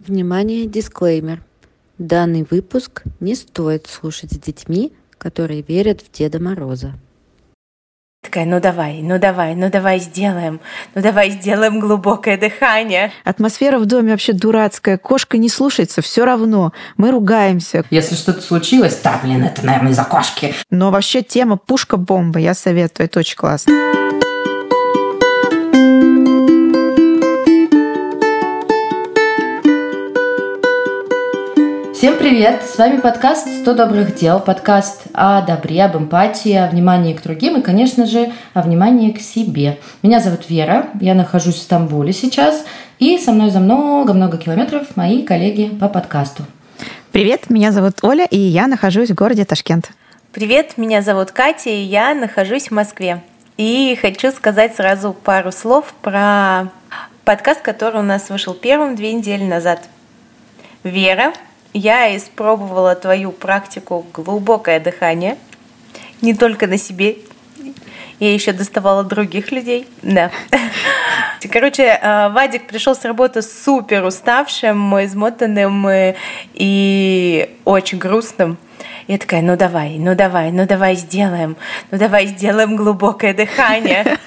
Внимание, дисклеймер. Данный выпуск не стоит слушать с детьми, которые верят в Деда Мороза. Такая, ну давай, ну давай, ну давай сделаем, ну давай сделаем глубокое дыхание. Атмосфера в доме вообще дурацкая, кошка не слушается, все равно, мы ругаемся. Если что-то случилось, да, блин, это, наверное, из-за кошки. Но вообще тема пушка-бомба, я советую, это очень классно. Всем привет! С вами подкаст «100 добрых дел», подкаст о добре, об эмпатии, о внимании к другим и, конечно же, о внимании к себе. Меня зовут Вера, я нахожусь в Стамбуле сейчас, и со мной за много-много километров мои коллеги по подкасту. Привет, меня зовут Оля, и я нахожусь в городе Ташкент. Привет, меня зовут Катя, и я нахожусь в Москве. И хочу сказать сразу пару слов про подкаст, который у нас вышел первым две недели назад. Вера я испробовала твою практику глубокое дыхание, не только на себе, я еще доставала других людей. Да. Короче, э, Вадик пришел с работы супер уставшим, измотанным э, и очень грустным. Я такая, ну давай, ну давай, ну давай сделаем, ну давай сделаем глубокое дыхание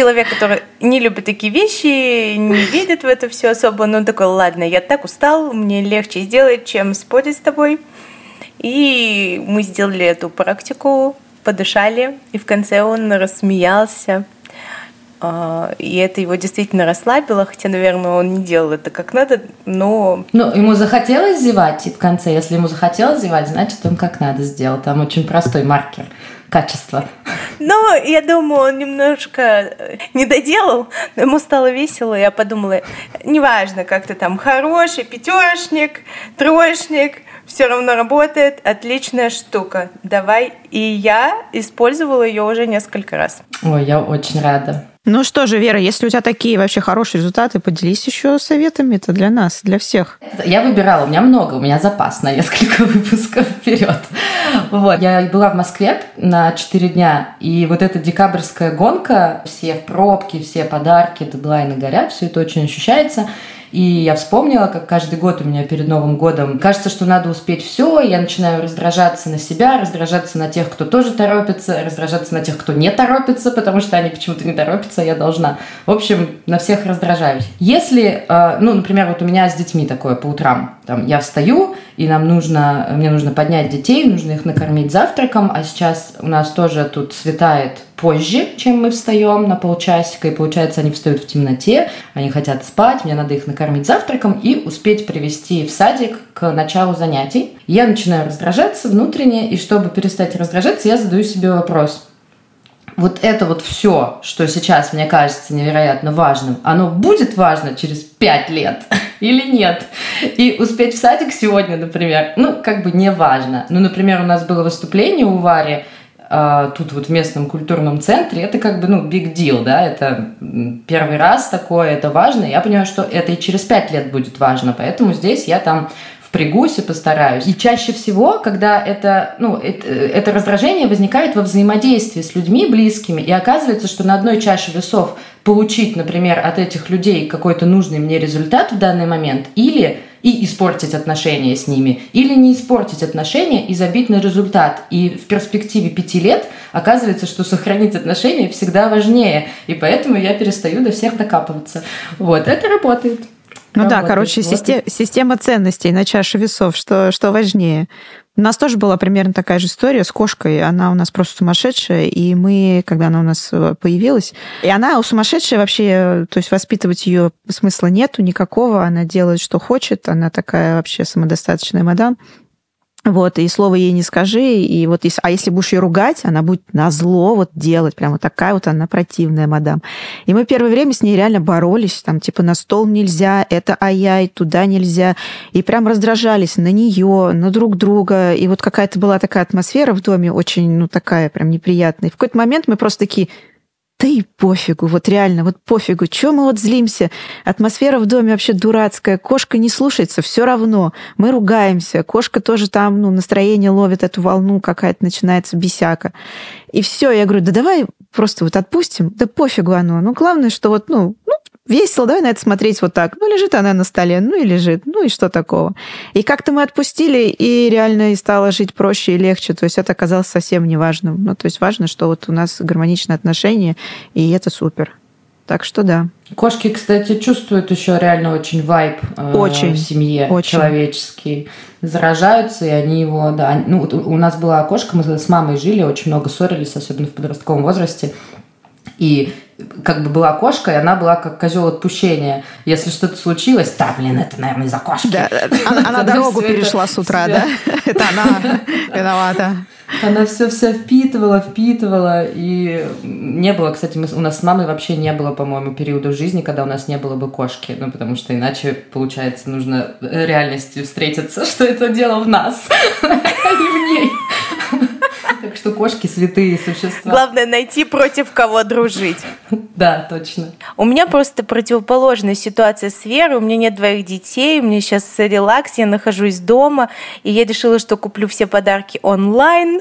человек, который не любит такие вещи, не видит в это все особо, но он такой, ладно, я так устал, мне легче сделать, чем спорить с тобой. И мы сделали эту практику, подышали, и в конце он рассмеялся. А, и это его действительно расслабило, хотя, наверное, он не делал это как надо, но... Ну, ему захотелось зевать, и в конце, если ему захотелось зевать, значит, он как надо сделал. Там очень простой маркер качества. Но я думаю, он немножко э, не доделал, но ему стало весело. Я подумала, неважно, как ты там хороший, пятерочник, троечник, все равно работает, отличная штука. Давай. И я использовала ее уже несколько раз. Ой, я очень рада. Ну что же, Вера, если у тебя такие вообще хорошие результаты, поделись еще советами. Это для нас, для всех. Я выбирала, у меня много, у меня запас на несколько выпусков вперед. Вот. Я была в Москве на 4 дня, и вот эта декабрьская гонка, все в пробке, все подарки, дедлайны горят, все это очень ощущается. И я вспомнила, как каждый год у меня перед Новым годом кажется, что надо успеть все, я начинаю раздражаться на себя, раздражаться на тех, кто тоже торопится, раздражаться на тех, кто не торопится, потому что они почему-то не торопятся, я должна. В общем, на всех раздражаюсь. Если, э, ну, например, вот у меня с детьми такое по утрам, там, я встаю, и нам нужно, мне нужно поднять детей, нужно их накормить завтраком, а сейчас у нас тоже тут светает позже, чем мы встаем на полчасика, и получается, они встают в темноте, они хотят спать, мне надо их накормить завтраком и успеть привести в садик к началу занятий. Я начинаю раздражаться внутренне, и чтобы перестать раздражаться, я задаю себе вопрос. Вот это вот все, что сейчас мне кажется невероятно важным, оно будет важно через пять лет или нет? И успеть в садик сегодня, например, ну, как бы не важно. Ну, например, у нас было выступление у Вари, тут вот в местном культурном центре, это как бы, ну, big deal, да, это первый раз такое, это важно. Я понимаю, что это и через пять лет будет важно, поэтому здесь я там впрягусь и постараюсь. И чаще всего, когда это, ну, это, это раздражение возникает во взаимодействии с людьми близкими, и оказывается, что на одной чаше весов получить, например, от этих людей какой-то нужный мне результат в данный момент, или и испортить отношения с ними, или не испортить отношения и забить на результат. И в перспективе пяти лет оказывается, что сохранить отношения всегда важнее, и поэтому я перестаю до всех докапываться. Вот, это работает. Ну работает. да, короче, вот. система, система ценностей на чаше весов, что, что важнее. У нас тоже была примерно такая же история с кошкой. Она у нас просто сумасшедшая, и мы, когда она у нас э, появилась, и она у сумасшедшая вообще, то есть воспитывать ее смысла нету никакого, она делает, что хочет, она такая вообще самодостаточная мадам. Вот, и слово ей не скажи, и вот, а если будешь ее ругать, она будет на зло вот делать, прям вот такая вот она противная мадам. И мы первое время с ней реально боролись, там, типа, на стол нельзя, это ай-яй, туда нельзя, и прям раздражались на нее, на друг друга, и вот какая-то была такая атмосфера в доме очень, ну, такая прям неприятная. И в какой-то момент мы просто такие, да и пофигу, вот реально, вот пофигу. Чего мы вот злимся? Атмосфера в доме вообще дурацкая. Кошка не слушается, все равно. Мы ругаемся. Кошка тоже там, ну, настроение ловит эту волну, какая-то начинается бесяка. И все, я говорю, да давай просто вот отпустим, да пофигу оно. Ну, главное, что вот, ну, ну весело, давай на это смотреть вот так. Ну, лежит она на столе, ну и лежит, ну и что такого. И как-то мы отпустили, и реально и стало жить проще и легче. То есть это оказалось совсем неважным. Ну, то есть важно, что вот у нас гармоничные отношения, и это супер. Так что да. Кошки, кстати, чувствуют еще реально очень вайб э, очень, в семье очень. человеческий. Заражаются, и они его, да. Ну, у нас была кошка, мы с мамой жили, очень много ссорились, особенно в подростковом возрасте. И как бы была кошка, и она была как козел отпущения. Если что-то случилось, да, блин, это, наверное, из-за кошки. Да, она, она дорогу перешла с утра, да? Это она виновата. Она все все впитывала, впитывала, и не было, кстати, мы, у нас с мамой вообще не было, по-моему, периода в жизни, когда у нас не было бы кошки, ну, потому что иначе, получается, нужно реальностью встретиться, что это дело в нас, а не в ней. Кошки святые существа. Главное найти против кого дружить. Да, точно. У меня просто противоположная ситуация с Верой. У меня нет двоих детей, у меня сейчас релакс, я нахожусь дома, и я решила, что куплю все подарки онлайн,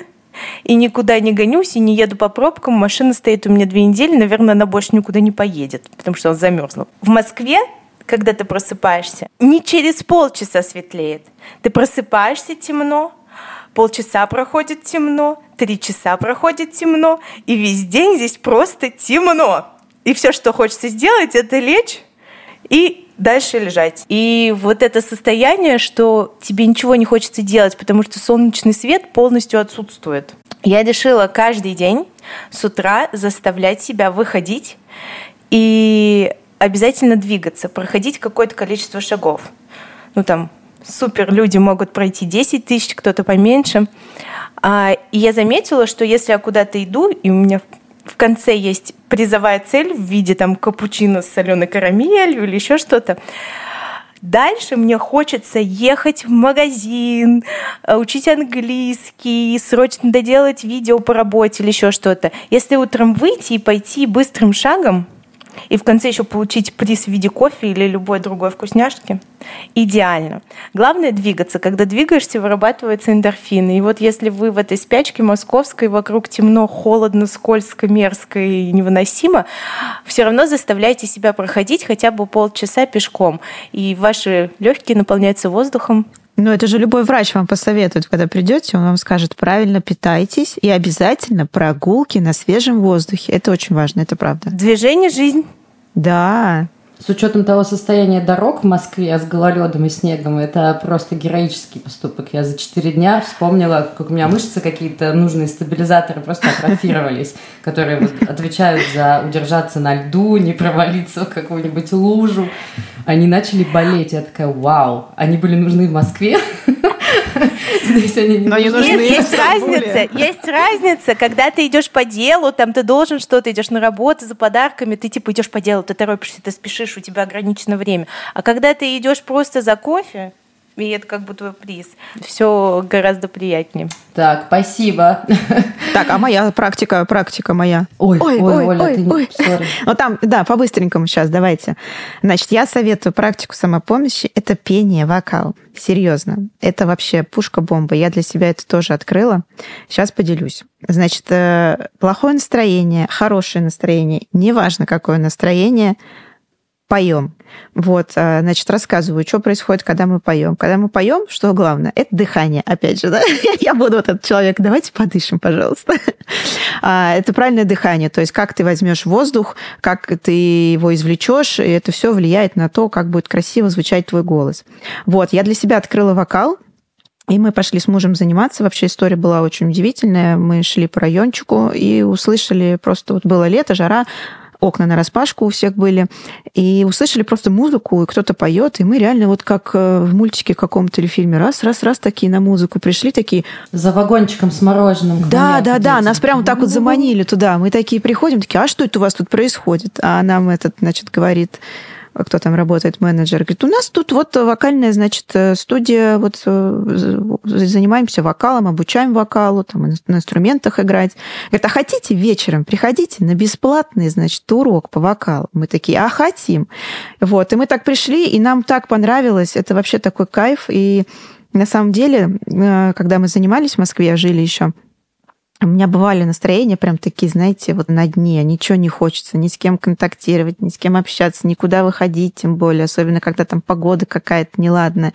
и никуда не гонюсь, и не еду по пробкам. Машина стоит у меня две недели, наверное, она больше никуда не поедет, потому что она замерзла. В Москве когда ты просыпаешься, не через полчаса светлеет. Ты просыпаешься темно, полчаса проходит темно, три часа проходит темно, и весь день здесь просто темно. И все, что хочется сделать, это лечь и дальше лежать. И вот это состояние, что тебе ничего не хочется делать, потому что солнечный свет полностью отсутствует. Я решила каждый день с утра заставлять себя выходить и обязательно двигаться, проходить какое-то количество шагов. Ну там супер люди могут пройти 10 тысяч, кто-то поменьше. А, и я заметила, что если я куда-то иду, и у меня в конце есть призовая цель в виде там капучино с соленой карамелью или еще что-то, Дальше мне хочется ехать в магазин, э, учить английский, срочно доделать видео по работе или еще что-то. Если утром выйти и пойти быстрым шагом, и в конце еще получить приз в виде кофе или любой другой вкусняшки. Идеально. Главное двигаться. Когда двигаешься, вырабатываются эндорфины. И вот если вы в этой спячке московской, вокруг темно, холодно, скользко, мерзко и невыносимо, все равно заставляйте себя проходить хотя бы полчаса пешком. И ваши легкие наполняются воздухом, ну, это же любой врач вам посоветует, когда придете, он вам скажет, правильно питайтесь и обязательно прогулки на свежем воздухе. Это очень важно, это правда. Движение – жизнь. Да, с учетом того состояния дорог в Москве с гололедом и снегом, это просто героический поступок. Я за четыре дня вспомнила, как у меня мышцы какие-то нужные стабилизаторы просто атрофировались, которые отвечают за удержаться на льду, не провалиться в какую-нибудь лужу. Они начали болеть. Я такая, вау, они были нужны в Москве. Здесь они не, Но нужны. Нет, есть разница. Есть разница, когда ты идешь по делу, там ты должен что-то, идешь на работу за подарками, ты типа идешь по делу, ты торопишься, ты спешишь, у тебя ограничено время. А когда ты идешь просто за кофе, и это как бы твой приз. Все гораздо приятнее. Так, спасибо. Так, а моя практика, практика моя. Ой, ой, ой, Оля, ой, ты ой. не... Ну там, да, по-быстренькому сейчас, давайте. Значит, я советую практику самопомощи. Это пение, вокал. Серьезно. Это вообще пушка-бомба. Я для себя это тоже открыла. Сейчас поделюсь. Значит, э, плохое настроение, хорошее настроение, неважно какое настроение, поем. Вот, а, значит, рассказываю, что происходит, когда мы поем. Когда мы поем, что главное, это дыхание, опять же, да? Я буду вот этот человек, давайте подышим, пожалуйста. А, это правильное дыхание, то есть как ты возьмешь воздух, как ты его извлечешь, и это все влияет на то, как будет красиво звучать твой голос. Вот, я для себя открыла вокал, и мы пошли с мужем заниматься. Вообще история была очень удивительная. Мы шли по райончику и услышали, просто вот было лето, жара, окна на распашку у всех были, и услышали просто музыку, и кто-то поет, и мы реально вот как э, в мультике каком-то или фильме раз, раз, раз такие на музыку пришли, такие... За вагончиком с мороженым. Да, да, да, нас прямо так вот заманили туда. Мы такие приходим, такие, а что это у вас тут происходит? А нам этот, значит, говорит кто там работает, менеджер, говорит, у нас тут вот вокальная, значит, э, студия, вот э, занимаемся вокалом, обучаем вокалу, там на инструментах играть. Говорит, а хотите вечером, приходите на бесплатный, значит, урок по вокалу. Мы такие, а хотим. Вот, и мы так пришли, и нам так понравилось, это вообще такой кайф, и на самом деле, э, когда мы занимались в Москве, жили еще, у меня бывали настроения прям такие, знаете, вот на дне, ничего не хочется, ни с кем контактировать, ни с кем общаться, никуда выходить, тем более, особенно когда там погода какая-то неладная.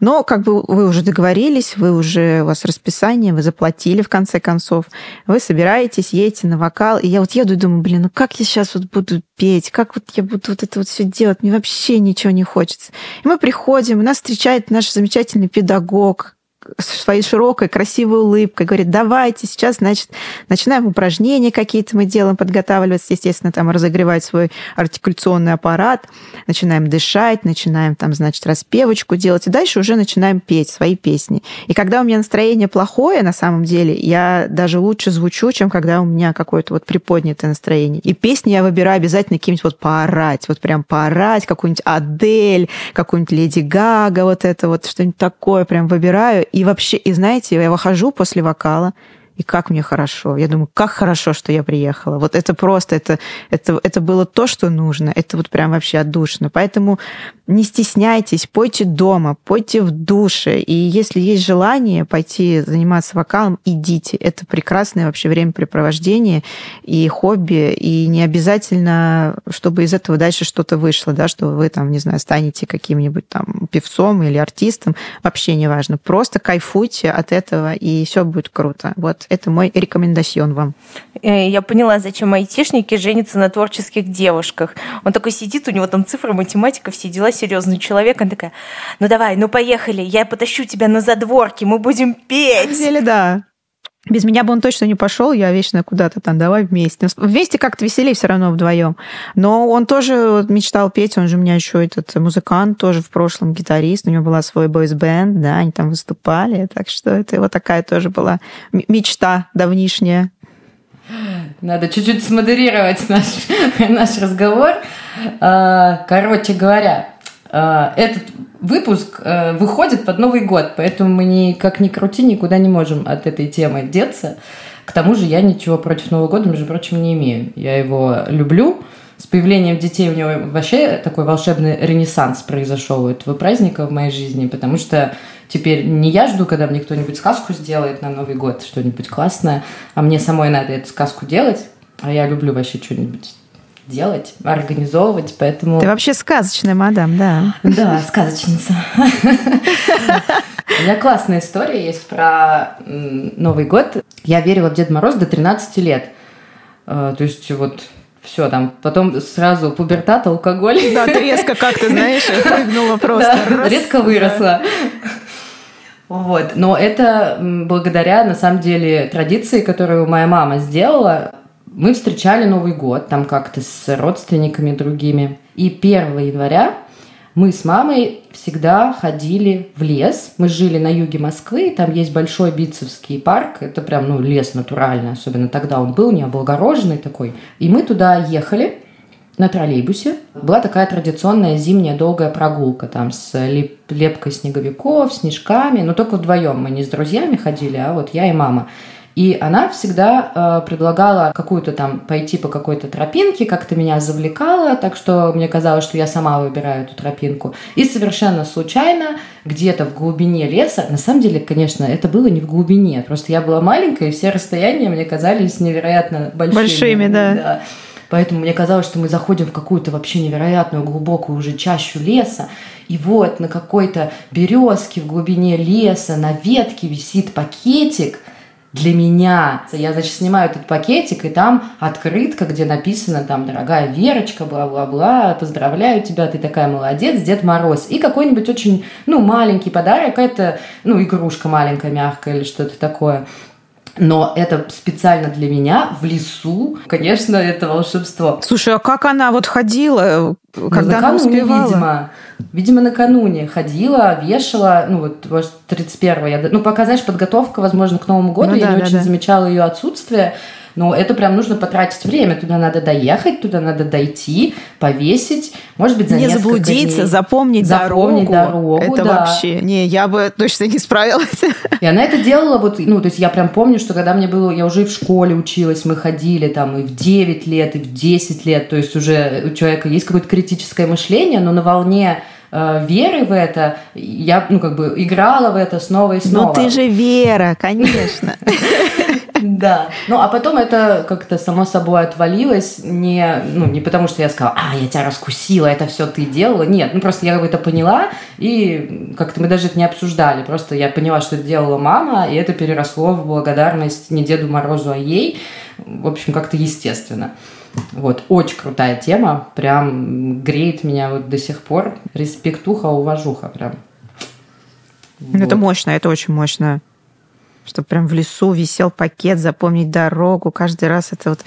Но как бы вы уже договорились, вы уже, у вас расписание, вы заплатили в конце концов, вы собираетесь, едете на вокал, и я вот еду и думаю, блин, ну как я сейчас вот буду петь, как вот я буду вот это вот все делать, мне вообще ничего не хочется. И мы приходим, нас встречает наш замечательный педагог, своей широкой, красивой улыбкой, говорит, давайте сейчас, значит, начинаем упражнения какие-то мы делаем, подготавливаться, естественно, там разогревать свой артикуляционный аппарат, начинаем дышать, начинаем там, значит, распевочку делать, и дальше уже начинаем петь свои песни. И когда у меня настроение плохое, на самом деле, я даже лучше звучу, чем когда у меня какое-то вот приподнятое настроение. И песни я выбираю обязательно какие-нибудь вот поорать, вот прям поорать, какую-нибудь Адель, какую-нибудь Леди Гага, вот это вот что-нибудь такое прям выбираю, и вообще, и знаете, я выхожу после вокала, и как мне хорошо. Я думаю, как хорошо, что я приехала. Вот это просто, это, это, это было то, что нужно. Это вот прям вообще отдушно. Поэтому не стесняйтесь, пойте дома, пойте в душе. И если есть желание пойти заниматься вокалом, идите. Это прекрасное вообще времяпрепровождение и хобби. И не обязательно, чтобы из этого дальше что-то вышло, да, что вы там, не знаю, станете каким-нибудь там певцом или артистом. Вообще не важно. Просто кайфуйте от этого, и все будет круто. Вот это мой рекомендацион вам. Э, я поняла, зачем айтишники женятся на творческих девушках. Он такой сидит, у него там цифры, математика, все дела серьезный человек. Она такая, ну давай, ну поехали, я потащу тебя на задворки, мы будем петь. На деле, да. Без меня бы он точно не пошел, я вечно куда-то там, давай вместе. Вместе как-то веселее все равно вдвоем. Но он тоже мечтал петь, он же у меня еще этот музыкант, тоже в прошлом гитарист, у него была свой бойс-бенд, да, они там выступали, так что это его такая тоже была мечта давнишняя. Надо чуть-чуть смодерировать наш, наш разговор. А, короче говоря, этот выпуск э, выходит под Новый год, поэтому мы никак ни крути, никуда не можем от этой темы деться. К тому же я ничего против Нового года, между прочим, не имею. Я его люблю. С появлением детей у него вообще такой волшебный ренессанс произошел у этого праздника в моей жизни, потому что теперь не я жду, когда мне кто-нибудь сказку сделает на Новый год, что-нибудь классное, а мне самой надо эту сказку делать, а я люблю вообще что-нибудь делать, организовывать, поэтому... Ты вообще сказочная мадам, да. Да, сказочница. У меня классная история есть про Новый год. Я верила в Деда Мороз до 13 лет. Э, то есть вот все там, потом сразу пубертат, алкоголь. Да, ты резко как-то, знаешь, прыгнула просто. Да, резко выросла. Вот. Но это благодаря, на самом деле, традиции, которую моя мама сделала мы встречали Новый год там как-то с родственниками другими. И 1 января мы с мамой всегда ходили в лес. Мы жили на юге Москвы, там есть большой Битцевский парк. Это прям, ну, лес натуральный, особенно тогда он был, не облагороженный такой. И мы туда ехали на троллейбусе. Была такая традиционная зимняя долгая прогулка там с лепкой снеговиков, снежками. Но только вдвоем мы не с друзьями ходили, а вот я и мама. И она всегда э, предлагала какую-то там пойти по какой-то тропинке, как-то меня завлекала, так что мне казалось, что я сама выбираю эту тропинку. И совершенно случайно, где-то в глубине леса, на самом деле, конечно, это было не в глубине, просто я была маленькая, и все расстояния мне казались невероятно большими. Большими, да. да. Поэтому мне казалось, что мы заходим в какую-то вообще невероятную глубокую уже чащу леса, и вот на какой-то березке в глубине леса на ветке висит пакетик – для меня. Я, значит, снимаю этот пакетик, и там открытка, где написано там «Дорогая Верочка, бла-бла-бла, поздравляю тебя, ты такая молодец, Дед Мороз». И какой-нибудь очень, ну, маленький подарок, это, ну, игрушка маленькая, мягкая или что-то такое. Но это специально для меня в лесу, конечно, это волшебство. Слушай, а как она вот ходила, ну, когда ну, она успевала? видимо. Видимо, накануне ходила, вешала, ну вот, может, 31 я, ну, пока, знаешь, подготовка, возможно, к Новому году, ну, я да, не да, очень да. замечала ее отсутствие, но это прям нужно потратить время. Туда надо доехать, туда надо дойти, повесить, может быть, за Не заблудиться, дней. запомнить, запомнить дорогу. дорогу. Это да. вообще... Не, я бы точно не справилась. И она это делала вот... Ну, то есть я прям помню, что когда мне было... Я уже и в школе училась, мы ходили там и в 9 лет, и в 10 лет. То есть уже у человека есть какое-то критическое мышление, но на волне э, веры в это, я, ну, как бы играла в это снова и снова. Ну, ты же Вера, конечно. Да. Ну, а потом это как-то само собой отвалилось. Не, ну, не потому, что я сказала, а, я тебя раскусила, это все ты делала. Нет, ну просто я это поняла, и как-то мы даже это не обсуждали. Просто я поняла, что это делала мама, и это переросло в благодарность не Деду Морозу, а ей. В общем, как-то естественно. Вот, очень крутая тема, прям греет меня вот до сих пор. Респектуха, уважуха прям. Вот. Это мощно, это очень мощно. Что прям в лесу висел пакет, запомнить дорогу. Каждый раз это вот...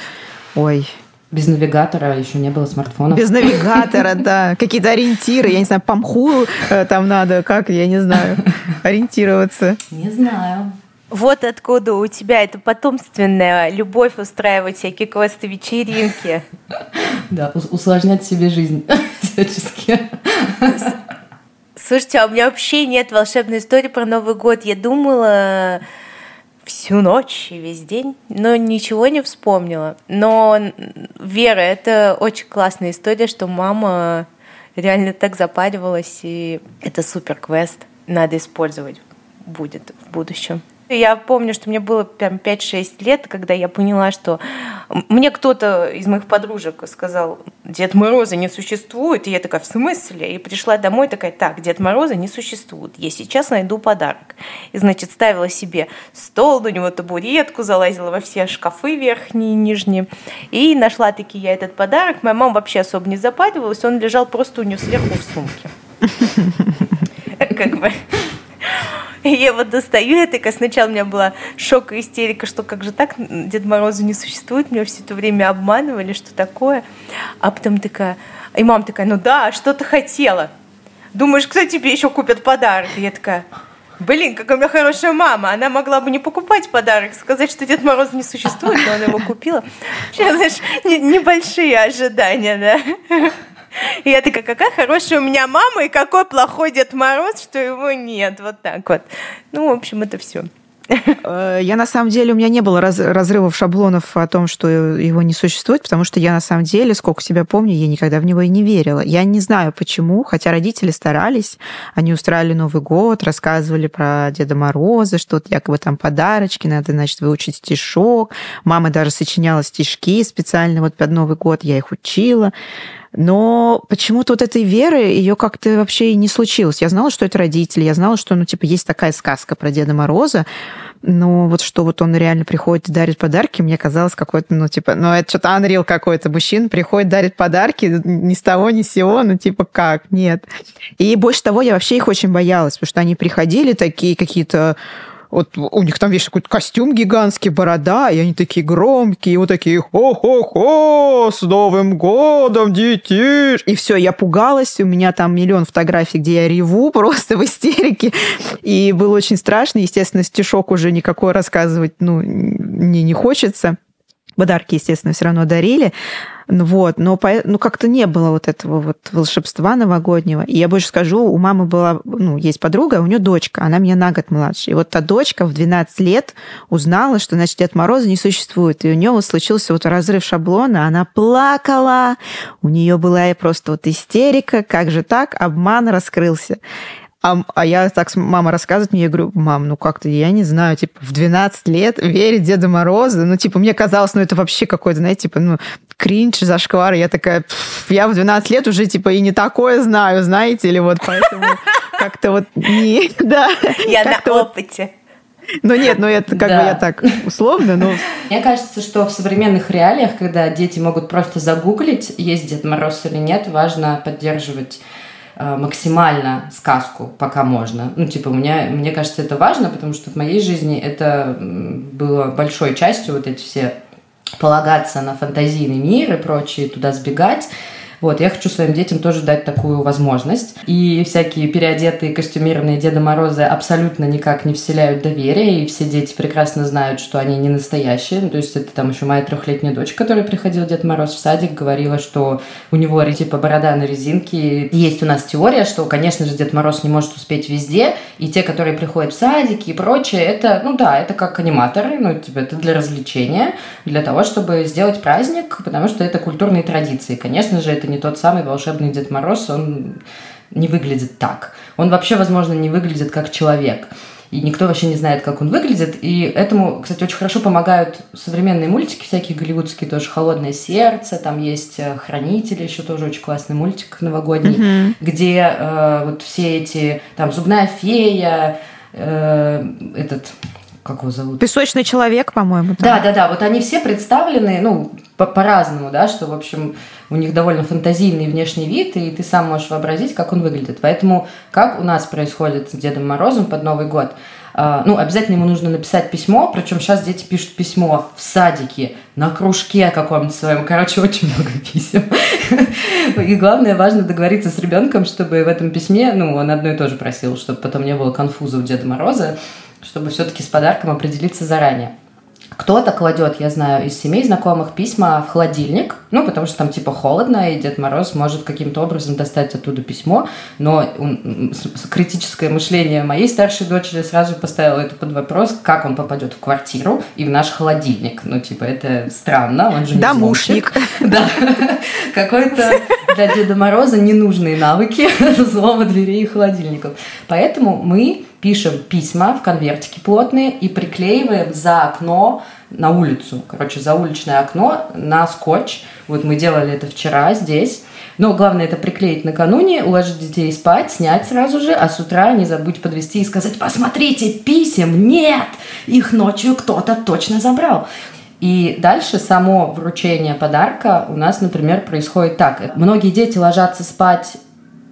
Ой, без навигатора еще не было смартфонов. Без навигатора, да. Какие-то ориентиры. Я не знаю, по мху э, там надо, как, я не знаю, ориентироваться. Не знаю. Вот откуда у тебя эта потомственная любовь устраивать всякие квесты-вечеринки. Да, усложнять себе жизнь всячески. Слушайте, а у меня вообще нет волшебной истории про Новый год. Я думала всю ночь и весь день, но ничего не вспомнила. Но Вера, это очень классная история, что мама реально так запаривалась, и это супер квест. Надо использовать будет в будущем. Я помню, что мне было прям 5-6 лет, когда я поняла, что мне кто-то из моих подружек сказал, Дед Мороза не существует. И я такая, в смысле? И пришла домой такая, так, Дед Мороза не существует. Я сейчас найду подарок. И, значит, ставила себе стол, у него табуретку, залазила во все шкафы верхние и нижние. И нашла таки я этот подарок. Моя мама вообще особо не запаривалась, он лежал просто у нее сверху в сумке. Как бы и я вот достаю, я такая, сначала у меня была шок и истерика, что как же так, Дед Мороза не существует, меня все это время обманывали, что такое. А потом такая, и мама такая, ну да, что ты хотела? Думаешь, кто тебе еще купит подарок? И я такая, Блин, какая у меня хорошая мама. Она могла бы не покупать подарок, сказать, что Дед Мороз не существует, но она его купила. Сейчас, знаешь, небольшие ожидания, да. И я такая, какая хорошая у меня мама, и какой плохой Дед Мороз, что его нет. Вот так вот. Ну, в общем, это все. Э, я на самом деле, у меня не было раз, разрывов шаблонов о том, что его не существует, потому что я на самом деле, сколько себя помню, я никогда в него и не верила. Я не знаю почему, хотя родители старались, они устраивали Новый год, рассказывали про Деда Мороза, что вот якобы там подарочки, надо, значит, выучить стишок. Мама даже сочиняла стишки специально вот под Новый год, я их учила. Но почему-то вот этой веры ее как-то вообще и не случилось. Я знала, что это родители, я знала, что, ну, типа, есть такая сказка про Деда Мороза, но вот что вот он реально приходит и дарит подарки, мне казалось какой-то, ну, типа, ну, это что-то анрил какой-то. Мужчина приходит, дарит подарки ни с того, ни с сего, ну, типа, как? Нет. И больше того, я вообще их очень боялась, потому что они приходили такие какие-то вот у них там, видишь, какой-то костюм гигантский, борода, и они такие громкие, и вот такие «Хо-хо-хо! С Новым годом, детиш!» И все, я пугалась, у меня там миллион фотографий, где я реву просто в истерике, и было очень страшно, естественно, стишок уже никакой рассказывать, ну, мне не хочется. Подарки, естественно, все равно дарили. Ну вот, но по, ну, как-то не было вот этого вот волшебства новогоднего. И я больше скажу, у мамы была, ну, есть подруга, у нее дочка, она меня на год младше. И вот та дочка в 12 лет узнала, что, значит, Дед Мороза не существует. И у нее вот случился вот разрыв шаблона, она плакала, у нее была и просто вот истерика, как же так, обман раскрылся. А, а я так, мама рассказывает мне, я говорю, мам, ну как-то, я не знаю, типа, в 12 лет верить Деда Мороза, ну, типа, мне казалось, ну, это вообще какой-то, знаете, типа, ну, кринж, зашквар. Я такая, я в 12 лет уже, типа, и не такое знаю, знаете, или вот поэтому как-то вот не, да. Я на опыте. Ну нет, ну это как да. бы я так условно, но... Мне кажется, что в современных реалиях, когда дети могут просто загуглить, есть Дед Мороз или нет, важно поддерживать максимально сказку, пока можно. Ну, типа, у меня, мне кажется, это важно, потому что в моей жизни это было большой частью, вот эти все полагаться на фантазийный мир и прочее, туда сбегать. Вот, я хочу своим детям тоже дать такую возможность. И всякие переодетые, костюмированные Деда Морозы абсолютно никак не вселяют доверие, и все дети прекрасно знают, что они не настоящие. Ну, то есть это там еще моя трехлетняя дочь, которая приходила Дед Мороз в садик, говорила, что у него типа борода на резинке. Есть у нас теория, что, конечно же, Дед Мороз не может успеть везде, и те, которые приходят в садики и прочее, это, ну да, это как аниматоры, ну, типа, это для развлечения, для того, чтобы сделать праздник, потому что это культурные традиции. Конечно же, это это не тот самый волшебный Дед Мороз, он не выглядит так. Он вообще, возможно, не выглядит как человек. и никто вообще не знает, как он выглядит. И этому, кстати, очень хорошо помогают современные мультики, всякие голливудские тоже «Холодное сердце», там есть э, «Хранители», еще тоже очень классный мультик новогодний, mm-hmm. где э, вот все эти, там, «Зубная фея», э, этот как его зовут? Песочный человек, по-моему. Да, да, да. Вот они все представлены, ну, по-разному, да, что, в общем, у них довольно фантазийный внешний вид, и ты сам можешь вообразить, как он выглядит. Поэтому как у нас происходит с Дедом Морозом под Новый год? А, ну, обязательно ему нужно написать письмо, причем сейчас дети пишут письмо в садике, на кружке каком-то своем. Короче, очень много писем. И главное, важно договориться с ребенком, чтобы в этом письме, ну, он одно и то же просил, чтобы потом не было конфуза у Деда Мороза, чтобы все-таки с подарком определиться заранее. Кто-то кладет, я знаю, из семей знакомых письма в холодильник, ну, потому что там типа холодно, и Дед Мороз может каким-то образом достать оттуда письмо, но критическое мышление моей старшей дочери сразу поставило это под вопрос, как он попадет в квартиру и в наш холодильник. Ну, типа, это странно, он же не Домушник. Да, какой-то для Деда Мороза ненужные навыки взлома дверей и холодильников. Поэтому мы пишем письма в конвертике плотные и приклеиваем за окно на улицу, короче, за уличное окно на скотч. Вот мы делали это вчера здесь. Но главное это приклеить накануне, уложить детей спать, снять сразу же, а с утра не забудь подвести и сказать, посмотрите, писем нет, их ночью кто-то точно забрал. И дальше само вручение подарка у нас, например, происходит так. Многие дети ложатся спать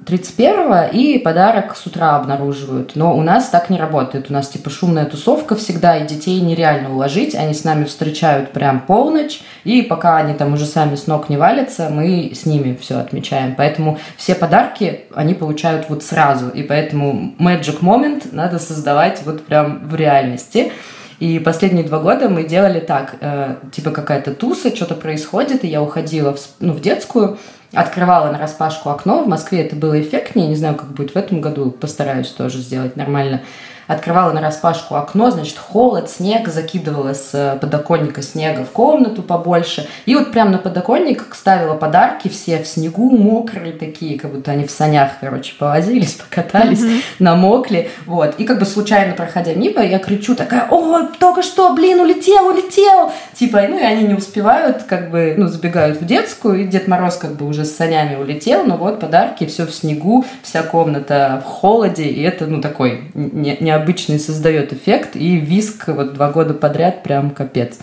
31 и подарок с утра обнаруживают. Но у нас так не работает. У нас типа шумная тусовка всегда, и детей нереально уложить. Они с нами встречают прям полночь, и пока они там уже сами с ног не валятся, мы с ними все отмечаем. Поэтому все подарки они получают вот сразу. И поэтому magic moment надо создавать вот прям в реальности. И последние два года мы делали так, э, типа какая-то туса, что-то происходит, и я уходила в, ну, в детскую, открывала на распашку окно. В Москве это было эффектнее. Не знаю, как будет в этом году. Постараюсь тоже сделать нормально открывала на распашку окно, значит, холод, снег, закидывала с э, подоконника снега в комнату побольше. И вот прямо на подоконник ставила подарки все в снегу, мокрые такие, как будто они в санях, короче, повозились, покатались, mm-hmm. намокли. Вот. И как бы случайно проходя мимо, я кричу такая, о, только что, блин, улетел, улетел! Типа, ну и они не успевают, как бы, ну, забегают в детскую, и Дед Мороз как бы уже с санями улетел, но вот подарки, все в снегу, вся комната в холоде, и это, ну, такой не, не необычный создает эффект, и виск вот два года подряд прям капец.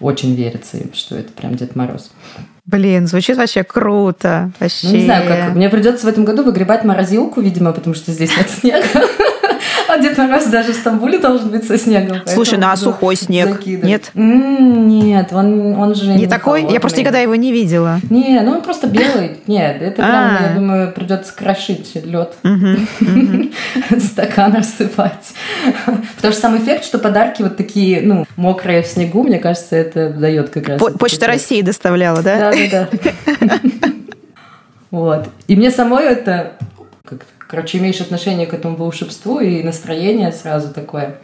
Очень верится им, что это прям Дед Мороз. Блин, звучит вообще круто. Вообще. Ну, не знаю, как. Мне придется в этом году выгребать морозилку, видимо, потому что здесь нет снега. А Дед Мороз даже в Стамбуле должен быть со снегом. Слушай, ну а сухой снег? Нет? Нет, он, он же не, не такой? Холодный. Я просто никогда его не видела. Не, ну он просто белый. Нет, это прям, а. я думаю, придется крошить лед. Стакан рассыпать. Потому что сам эффект, что подарки вот такие, ну, мокрые в снегу, мне кажется, это дает как раз. Почта России доставляла, да? Да, да, да. Вот. И мне самой это как Короче, имеешь отношение к этому волшебству и настроение сразу такое.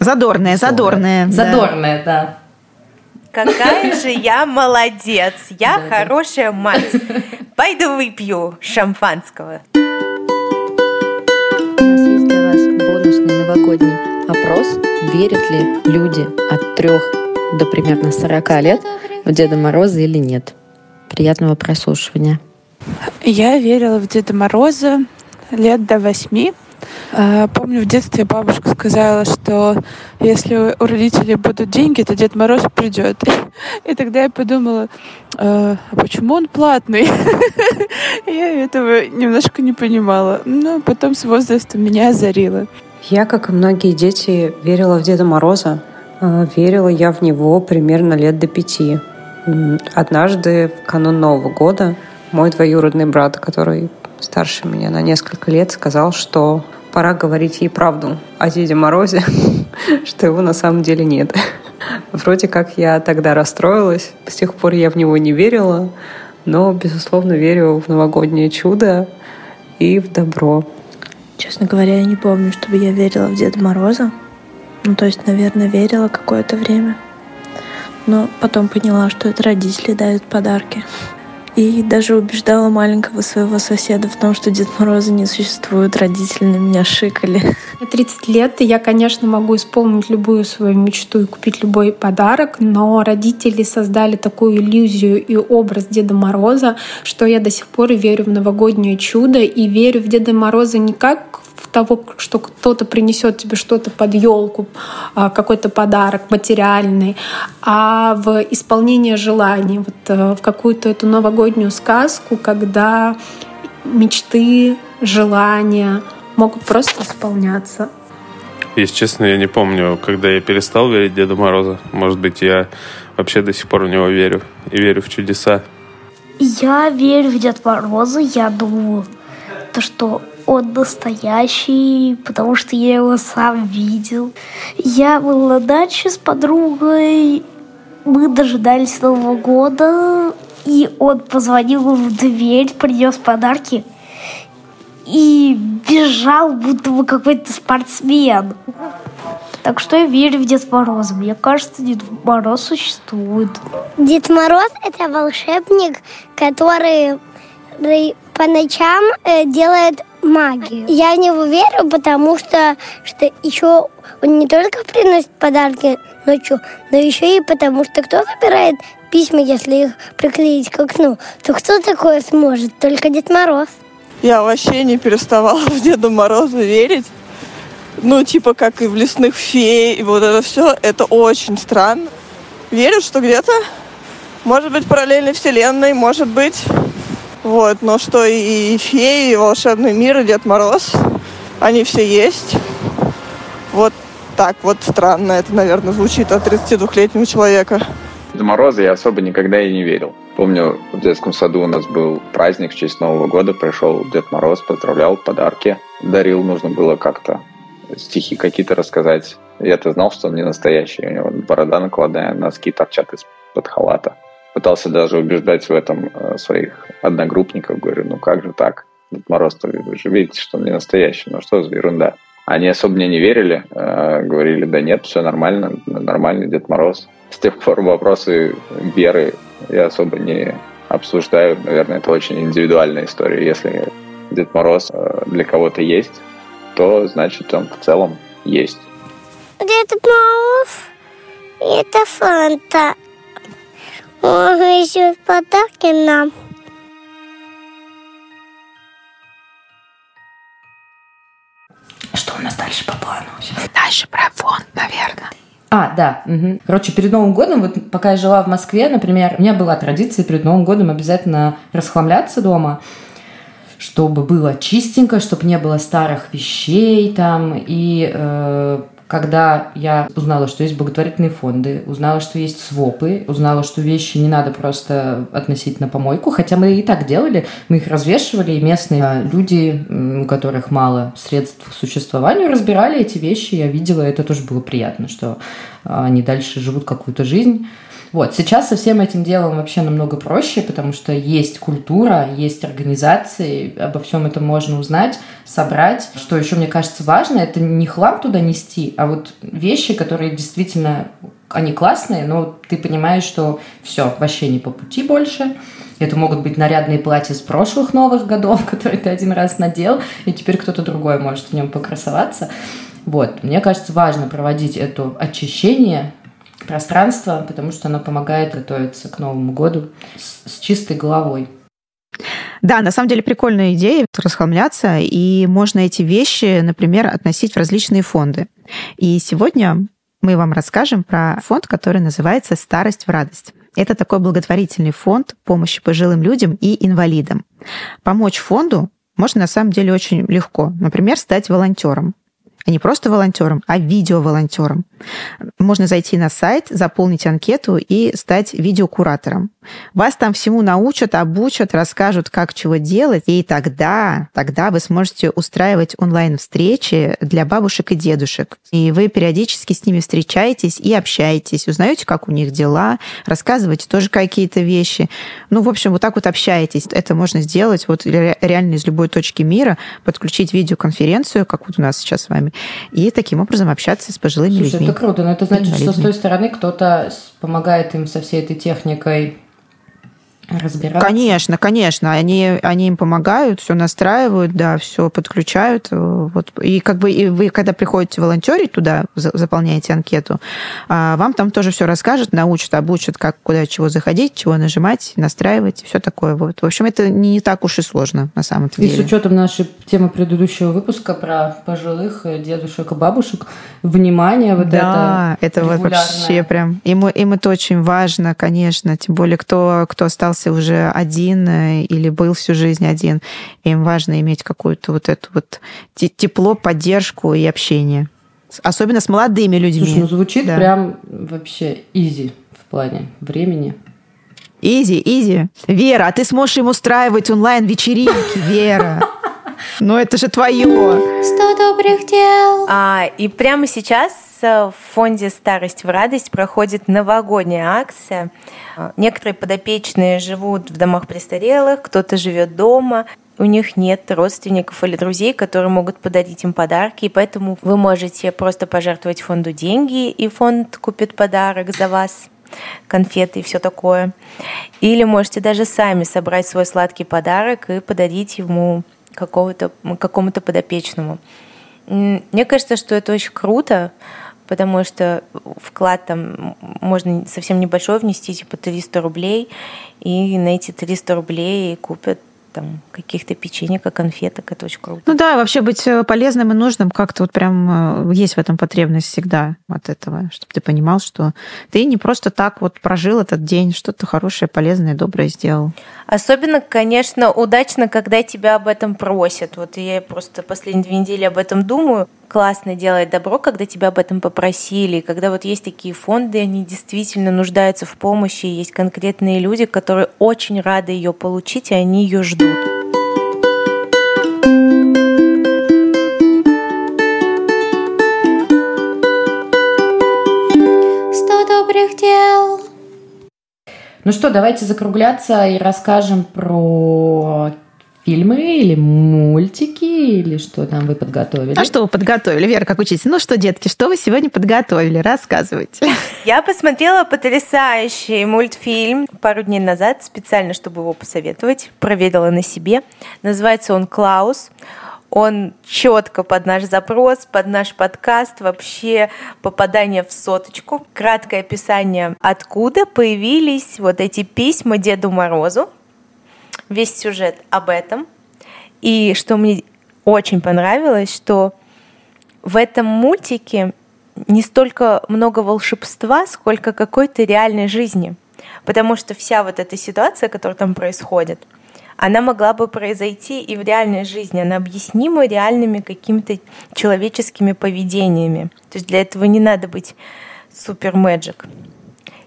Задорное, задорное. Задорное, да. Какая же я молодец! Я да, хорошая да. мать. Пойду выпью шампанского. У нас есть для вас бонусный новогодний опрос. Верят ли люди от трех до примерно 40 лет в Деда Мороза или нет? Приятного прослушивания. Я верила в Деда Мороза лет до восьми. А, помню, в детстве бабушка сказала, что если у родителей будут деньги, то Дед Мороз придет. И тогда я подумала, а, а почему он платный? Я этого немножко не понимала. Но потом с возрастом меня озарило. Я, как и многие дети, верила в Деда Мороза. А, верила я в него примерно лет до пяти. Однажды в канун Нового года мой двоюродный брат, который старше меня на несколько лет, сказал, что пора говорить ей правду о Деде Морозе, что его на самом деле нет. Вроде как я тогда расстроилась, с тех пор я в него не верила, но, безусловно, верю в новогоднее чудо и в добро. Честно говоря, я не помню, чтобы я верила в Деда Мороза. Ну, то есть, наверное, верила какое-то время. Но потом поняла, что это родители дают подарки. И даже убеждала маленького своего соседа в том, что Дед Мороза не существует. Родители на меня шикали. Мне 30 лет, я, конечно, могу исполнить любую свою мечту и купить любой подарок, но родители создали такую иллюзию и образ Деда Мороза, что я до сих пор верю в новогоднее чудо и верю в Деда Мороза не как того, что кто-то принесет тебе что-то под елку, а, какой-то подарок материальный, а в исполнение желаний, вот э, в какую-то эту новогоднюю сказку, когда мечты, желания могут просто исполняться. Если честно, я не помню, когда я перестал верить Деду Мороза. Может быть, я вообще до сих пор в него верю и верю в чудеса. Я верю в Деда Мороза. Я думаю, то, что он настоящий, потому что я его сам видел. Я был на даче с подругой, мы дожидались Нового года, и он позвонил в дверь, принес подарки и бежал, будто бы какой-то спортсмен. Так что я верю в Дед Мороза. Мне кажется, Дед Мороз существует. Дед Мороз – это волшебник, который по ночам э, делает магию. Я в него верю, потому что, что еще он не только приносит подарки ночью, но еще и потому, что кто забирает письма, если их приклеить к окну, то кто такое сможет? Только Дед Мороз. Я вообще не переставала в Деда Мороза верить. Ну, типа, как и в лесных фей, и вот это все, это очень странно. Верю, что где-то, может быть, параллельной вселенной, может быть, вот, но что и феи, и волшебный мир, и Дед Мороз, они все есть. Вот так вот странно это, наверное, звучит от 32-летнего человека. Деда Мороза я особо никогда и не верил. Помню, в детском саду у нас был праздник в честь Нового года. Пришел Дед Мороз, поздравлял, подарки дарил. Нужно было как-то стихи какие-то рассказать. Я-то знал, что он не настоящий. У него борода накладная, носки торчат из-под халата пытался даже убеждать в этом э, своих одногруппников. Говорю, ну как же так? Дед мороз вы же видите, что он не настоящий. Ну что за ерунда? Они особо мне не верили, э, говорили, да нет, все нормально, нормальный Дед Мороз. С тех пор вопросы веры я особо не обсуждаю. Наверное, это очень индивидуальная история. Если Дед Мороз э, для кого-то есть, то значит он в целом есть. Дед Мороз – это Фанта. Он еще подарки нам. Что у нас дальше по плану? Дальше про фонд, наверное. А, да. Угу. Короче, перед Новым годом, вот пока я жила в Москве, например, у меня была традиция перед Новым годом обязательно расхламляться дома, чтобы было чистенько, чтобы не было старых вещей там, и э, когда я узнала, что есть благотворительные фонды, узнала, что есть свопы, узнала, что вещи не надо просто относить на помойку, хотя мы и так делали, мы их развешивали, и местные люди, у которых мало средств к существованию, разбирали эти вещи, я видела, это тоже было приятно, что а, они дальше живут какую-то жизнь. Вот, сейчас со всем этим делом вообще намного проще, потому что есть культура, есть организации, обо всем этом можно узнать, собрать. Что еще мне кажется важно, это не хлам туда нести, а вот вещи, которые действительно, они классные, но ты понимаешь, что все, вообще не по пути больше. Это могут быть нарядные платья с прошлых новых годов, которые ты один раз надел, и теперь кто-то другой может в нем покрасоваться. Вот, мне кажется, важно проводить это очищение пространство, потому что оно помогает готовиться к Новому году с, с чистой головой. Да, на самом деле прикольная идея расхламляться, и можно эти вещи, например, относить в различные фонды. И сегодня мы вам расскажем про фонд, который называется «Старость в радость». Это такой благотворительный фонд помощи пожилым людям и инвалидам. Помочь фонду можно на самом деле очень легко. Например, стать волонтером а не просто волонтером, а видеоволонтером. Можно зайти на сайт, заполнить анкету и стать видеокуратором. Вас там всему научат, обучат, расскажут, как чего делать, и тогда, тогда вы сможете устраивать онлайн-встречи для бабушек и дедушек. И вы периодически с ними встречаетесь и общаетесь, узнаете, как у них дела, рассказываете тоже какие-то вещи. Ну, в общем, вот так вот общаетесь. Это можно сделать вот реально из любой точки мира, подключить видеоконференцию, как вот у нас сейчас с вами, и таким образом общаться с пожилыми Слушай, людьми. это круто, но это значит, что с той стороны кто-то помогает им со всей этой техникой разбираться. Конечно, конечно. Они, они им помогают, все настраивают, да, все подключают. Вот. И как бы и вы, когда приходите волонтерить туда, заполняете анкету, а, вам там тоже все расскажут, научат, обучат, как куда чего заходить, чего нажимать, настраивать, все такое. Вот. В общем, это не так уж и сложно на самом деле. И с учетом нашей темы предыдущего выпуска про пожилых дедушек и бабушек, внимание вот да, это это вот вообще прям... Им, им это очень важно, конечно, тем более кто, кто остался остался уже один э, или был всю жизнь один. им важно иметь какую-то вот эту вот тепло, поддержку и общение. Особенно с молодыми людьми. Слушай, ну звучит да. прям вообще easy в плане времени. Easy, easy. Вера, а ты сможешь им устраивать онлайн-вечеринки, Вера. Ну это же твое. Сто добрых дел. А, и прямо сейчас в фонде «Старость в радость» проходит новогодняя акция. Некоторые подопечные живут в домах престарелых, кто-то живет дома, у них нет родственников или друзей, которые могут подарить им подарки, и поэтому вы можете просто пожертвовать фонду деньги, и фонд купит подарок за вас конфеты и все такое. Или можете даже сами собрать свой сладкий подарок и подарить ему какому-то какому-то подопечному. Мне кажется, что это очень круто, потому что вклад там можно совсем небольшой внести, типа 300 рублей, и на эти 300 рублей купят там каких-то печенек, конфеток, это очень круто. Ну да, вообще быть э, полезным и нужным как-то вот прям э, есть в этом потребность всегда от этого, чтобы ты понимал, что ты не просто так вот прожил этот день, что-то хорошее, полезное, доброе сделал. Особенно, конечно, удачно, когда тебя об этом просят. Вот я просто последние две недели об этом думаю классно делать добро, когда тебя об этом попросили, когда вот есть такие фонды, они действительно нуждаются в помощи, есть конкретные люди, которые очень рады ее получить, и они ее ждут. Сто добрых дел. Ну что, давайте закругляться и расскажем про фильмы или мультики, или что там вы подготовили? А что вы подготовили, Вера, как учитель? Ну что, детки, что вы сегодня подготовили? Рассказывайте. Я посмотрела потрясающий мультфильм пару дней назад, специально, чтобы его посоветовать. Проверила на себе. Называется он «Клаус». Он четко под наш запрос, под наш подкаст, вообще попадание в соточку. Краткое описание, откуда появились вот эти письма Деду Морозу, весь сюжет об этом. И что мне очень понравилось, что в этом мультике не столько много волшебства, сколько какой-то реальной жизни. Потому что вся вот эта ситуация, которая там происходит, она могла бы произойти и в реальной жизни. Она объяснима реальными какими-то человеческими поведениями. То есть для этого не надо быть супер мэджик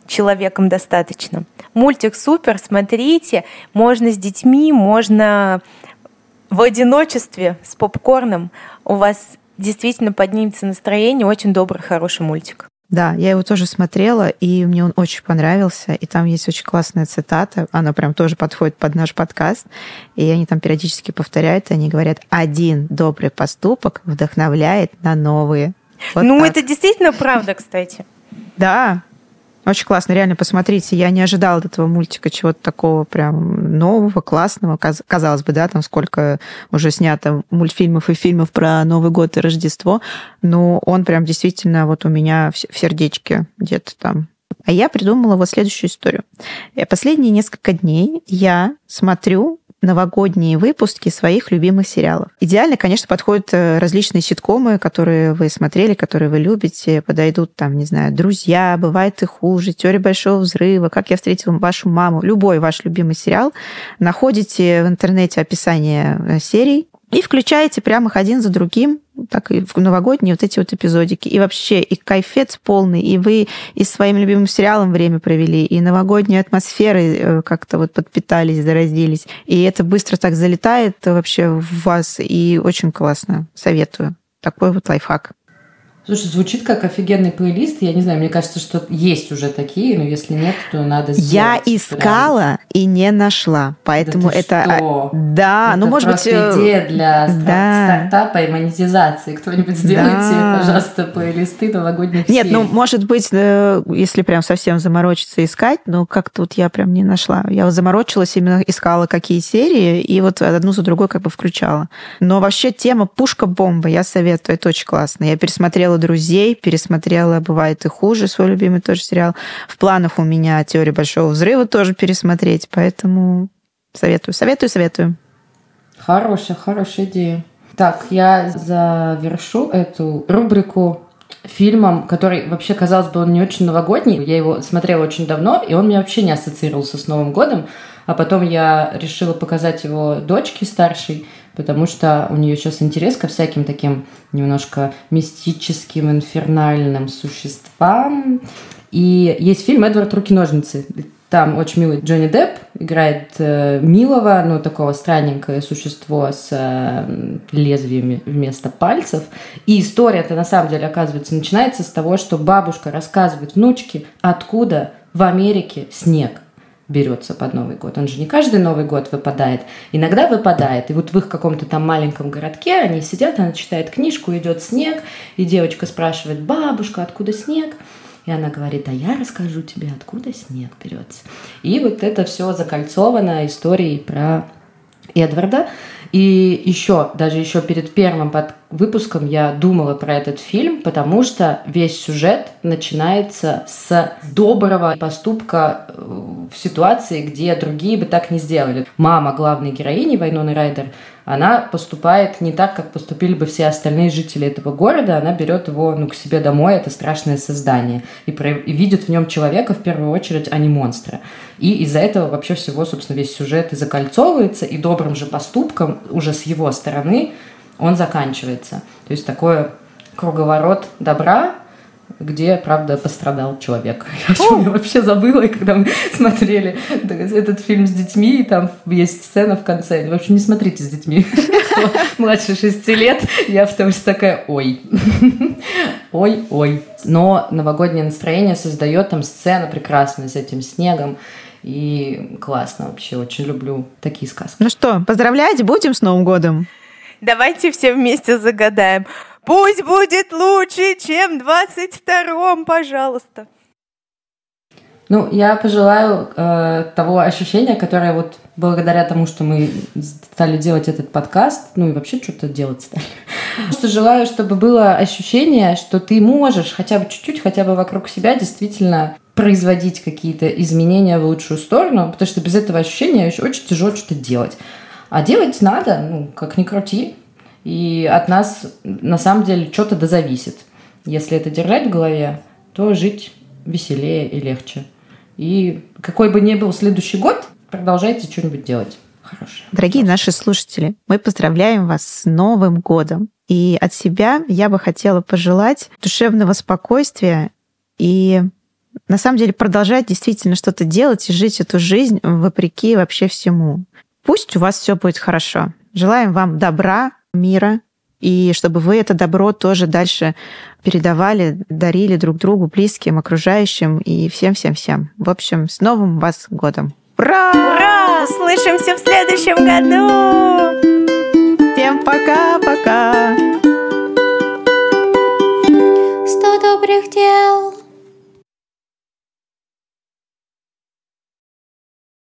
человеком достаточно. Мультик супер, смотрите, можно с детьми, можно в одиночестве с попкорном. У вас действительно поднимется настроение, очень добрый, хороший мультик. Да, я его тоже смотрела, и мне он очень понравился. И там есть очень классная цитата, она прям тоже подходит под наш подкаст. И они там периодически повторяют, и они говорят, один добрый поступок вдохновляет на новые. Вот ну, так. это действительно правда, кстати. Да, очень классно, реально посмотрите. Я не ожидала от этого мультика чего-то такого прям нового, классного. Казалось бы, да, там сколько уже снято мультфильмов и фильмов про Новый год и Рождество, но он прям действительно вот у меня в сердечке где-то там а я придумала вот следующую историю. Последние несколько дней я смотрю новогодние выпуски своих любимых сериалов. Идеально, конечно, подходят э, различные ситкомы, которые вы смотрели, которые вы любите. Подойдут там, не знаю, «Друзья», «Бывает и хуже», «Теория большого взрыва», «Как я встретил вашу маму». Любой ваш любимый сериал. Находите в интернете описание э, серий, и включаете прямо их один за другим, так и в новогодние вот эти вот эпизодики. И вообще, и кайфец полный, и вы и своим любимым сериалом время провели, и новогодней атмосферой э, как-то вот подпитались, заразились. И это быстро так залетает вообще в вас, и очень классно. Советую. Такой вот лайфхак. Слушай, звучит как офигенный плейлист. Я не знаю, мне кажется, что есть уже такие, но если нет, то надо сделать. Я искала прям. и не нашла, поэтому да это... Что? Да, это ну может быть... Э, идея для да. стартапа и монетизации. Кто-нибудь сделайте, да. пожалуйста, плейлисты новогодних Нет, серий. ну может быть, э, если прям совсем заморочиться искать, но как-то вот я прям не нашла. Я вот заморочилась, именно искала какие серии, и вот одну за другой как бы включала. Но вообще тема «Пушка-бомба» я советую, это очень классно. Я пересмотрела «Друзей», пересмотрела «Бывает и хуже», свой любимый тоже сериал. В планах у меня «Теория большого взрыва» тоже пересмотреть, поэтому советую, советую, советую. Хорошая, хорошая идея. Так, я завершу эту рубрику фильмом, который вообще, казалось бы, он не очень новогодний. Я его смотрела очень давно, и он мне вообще не ассоциировался с Новым годом. А потом я решила показать его дочке старшей, потому что у нее сейчас интерес ко всяким таким немножко мистическим, инфернальным существам. И есть фильм «Эдвард. Руки-ножницы». Там очень милый Джонни Депп играет э, милого, ну, такого странненькое существо с э, лезвиями вместо пальцев. И история-то на самом деле, оказывается, начинается с того, что бабушка рассказывает внучке, откуда в Америке снег берется под Новый год. Он же не каждый Новый год выпадает. Иногда выпадает. И вот в их каком-то там маленьком городке они сидят, она читает книжку, идет снег, и девочка спрашивает, бабушка, откуда снег? И она говорит, а я расскажу тебе, откуда снег берется. И вот это все закольцовано историей про Эдварда. И еще, даже еще перед первым под выпуском я думала про этот фильм, потому что весь сюжет начинается с доброго поступка э, в ситуации, где другие бы так не сделали. Мама главной героини Вайноны Райдер, она поступает не так, как поступили бы все остальные жители этого города. Она берет его ну, к себе домой, это страшное создание, и, про... и видит в нем человека в первую очередь, а не монстра. И из-за этого вообще всего, собственно, весь сюжет и закольцовывается, и добрым же поступком уже с его стороны он заканчивается. То есть такой круговорот добра, где, правда, пострадал человек. Я о вообще забыла, когда мы смотрели этот фильм с детьми, и там есть сцена в конце. В общем, не смотрите с детьми. Кто младше 6 лет, я потому что такая, ой. ой, ой. Но новогоднее настроение создает там сцена прекрасная с этим снегом. И классно вообще, очень люблю такие сказки. Ну что, поздравлять будем с Новым годом? Давайте все вместе загадаем. Пусть будет лучше, чем 22-м, пожалуйста. Ну, я пожелаю э, того ощущения, которое вот благодаря тому, что мы стали делать этот подкаст, ну и вообще что-то делать стали. Что желаю, чтобы было ощущение, что ты можешь хотя бы чуть-чуть, хотя бы вокруг себя действительно производить какие-то изменения в лучшую сторону, потому что без этого ощущения очень тяжело что-то делать. А делать надо, ну, как ни крути. И от нас на самом деле что-то да зависит. Если это держать в голове, то жить веселее и легче. И какой бы ни был следующий год, продолжайте что-нибудь делать хорошее. Дорогие наши слушатели, мы поздравляем вас с Новым годом. И от себя я бы хотела пожелать душевного спокойствия и на самом деле продолжать действительно что-то делать и жить эту жизнь вопреки вообще всему. Пусть у вас все будет хорошо. Желаем вам добра, мира, и чтобы вы это добро тоже дальше передавали, дарили друг другу, близким, окружающим и всем-всем-всем. В общем, с Новым вас годом! Ура! Ура! Услышимся в следующем году! Всем пока-пока! Сто добрых дел